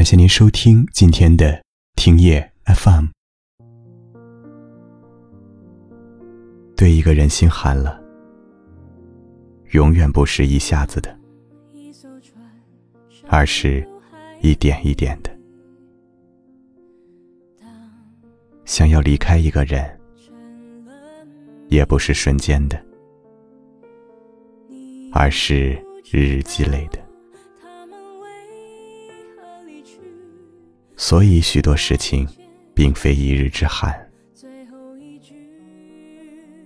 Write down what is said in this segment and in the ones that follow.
感谢您收听今天的听夜 FM。对一个人心寒了，永远不是一下子的，而是一点一点的。想要离开一个人，也不是瞬间的，而是日日积累的。所以，许多事情并非一日之寒。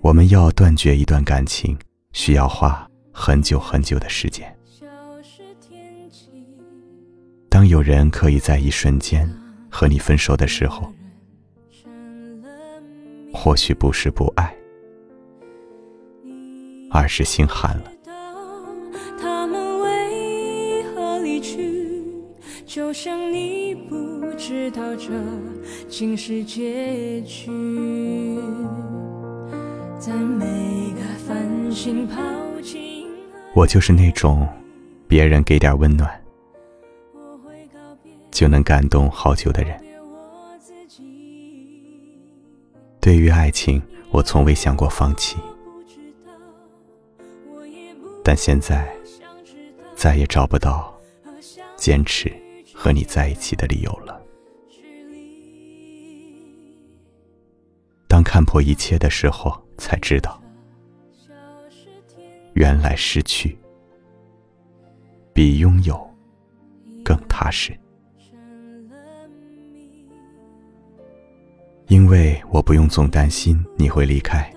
我们要断绝一段感情，需要花很久很久的时间。当有人可以在一瞬间和你分手的时候，或许不是不爱，而是心寒了。就像你不知道这竟是结局，在每个繁星抛弃。我就是那种，别人给点温暖，就能感动好久的人。对于爱情，我从未想过放弃，但现在再也找不到坚持。和你在一起的理由了。当看破一切的时候，才知道，原来失去比拥有更踏实。因为我不用总担心你会离开，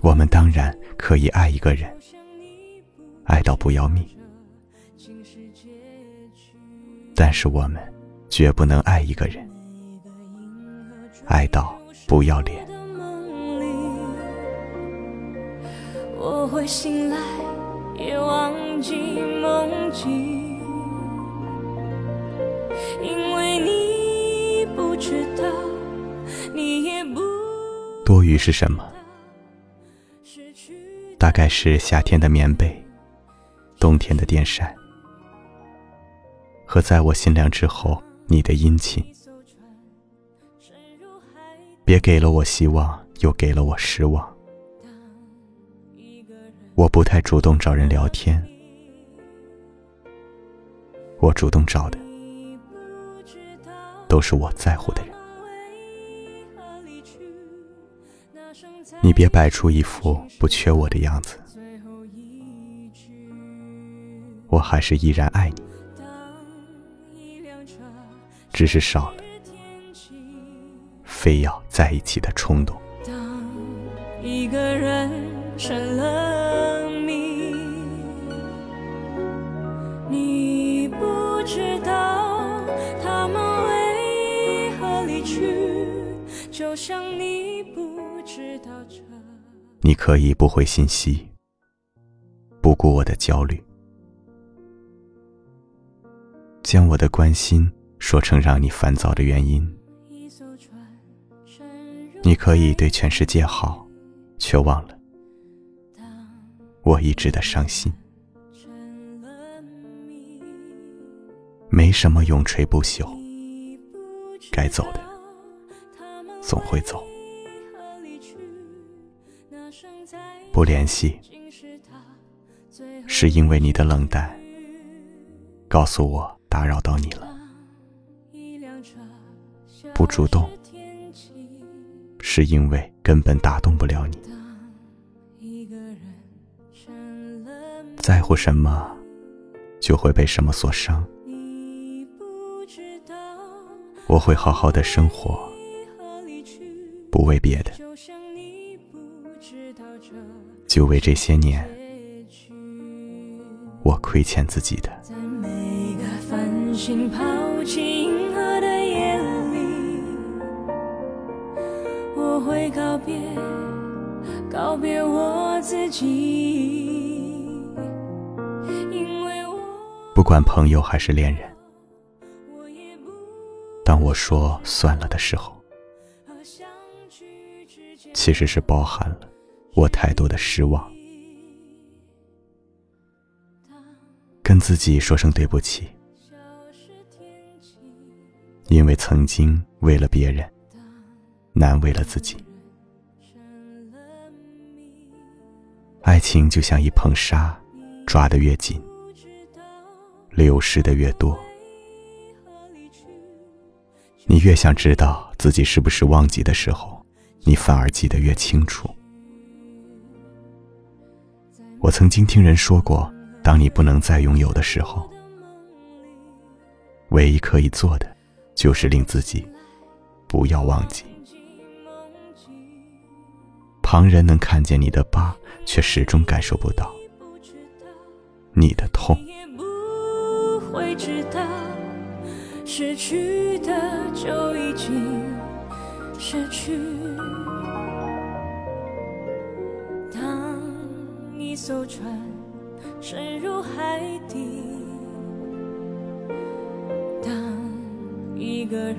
我们当然可以爱一个人，爱到不要命。但是我们绝不能爱一个人，爱到不要脸。我会醒来，也忘记梦境，因为你不知道，你也不。多余是什么？大概是夏天的棉被，冬天的电扇。和在我心凉之后，你的殷勤，别给了我希望，又给了我失望。我不太主动找人聊天，我主动找的都是我在乎的人。你别摆出一副不缺我的样子，我还是依然爱你。只是少了非要在一起的冲动。当一个人成了谜，你不知道他们为何离去，就像你不知道这。你可以不回信息，不顾我的焦虑，将我的关心。说成让你烦躁的原因，你可以对全世界好，却忘了我一直的伤心。没什么永垂不朽，该走的总会走。不联系，是因为你的冷淡，告诉我打扰到你了。不主动，是因为根本打动不了你。在乎什么，就会被什么所伤。我会好好的生活，不为别的，就为这些年我亏欠自己的。会告别，告别我自己。因为我不管朋友还是恋人，当我说算了的时候，其实是包含了我太多的失望。跟自己说声对不起，因为曾经为了别人，难为了自己。爱情就像一捧沙，抓得越紧，流失的越多。你越想知道自己是不是忘记的时候，你反而记得越清楚。我曾经听人说过。当你不能再拥有的时候，唯一可以做的，就是令自己不要忘记。旁人能看见你的疤，却始终感受不到你的痛。失去的就已经失去。当一艘船。沉入海底。当一个人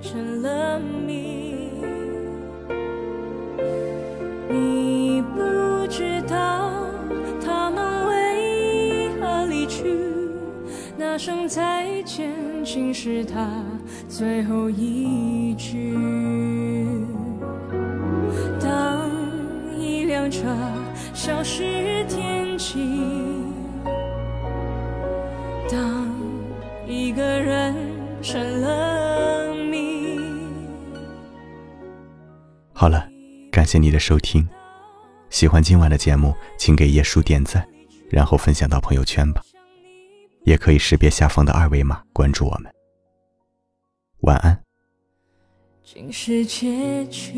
成了谜，声再见，竟是他最后一句。当一辆车消失天际。当一个人成了谜。好了，感谢你的收听。喜欢今晚的节目，请给叶叔点赞，然后分享到朋友圈吧。也可以识别下方的二维码关注我们。晚安。竟是结局。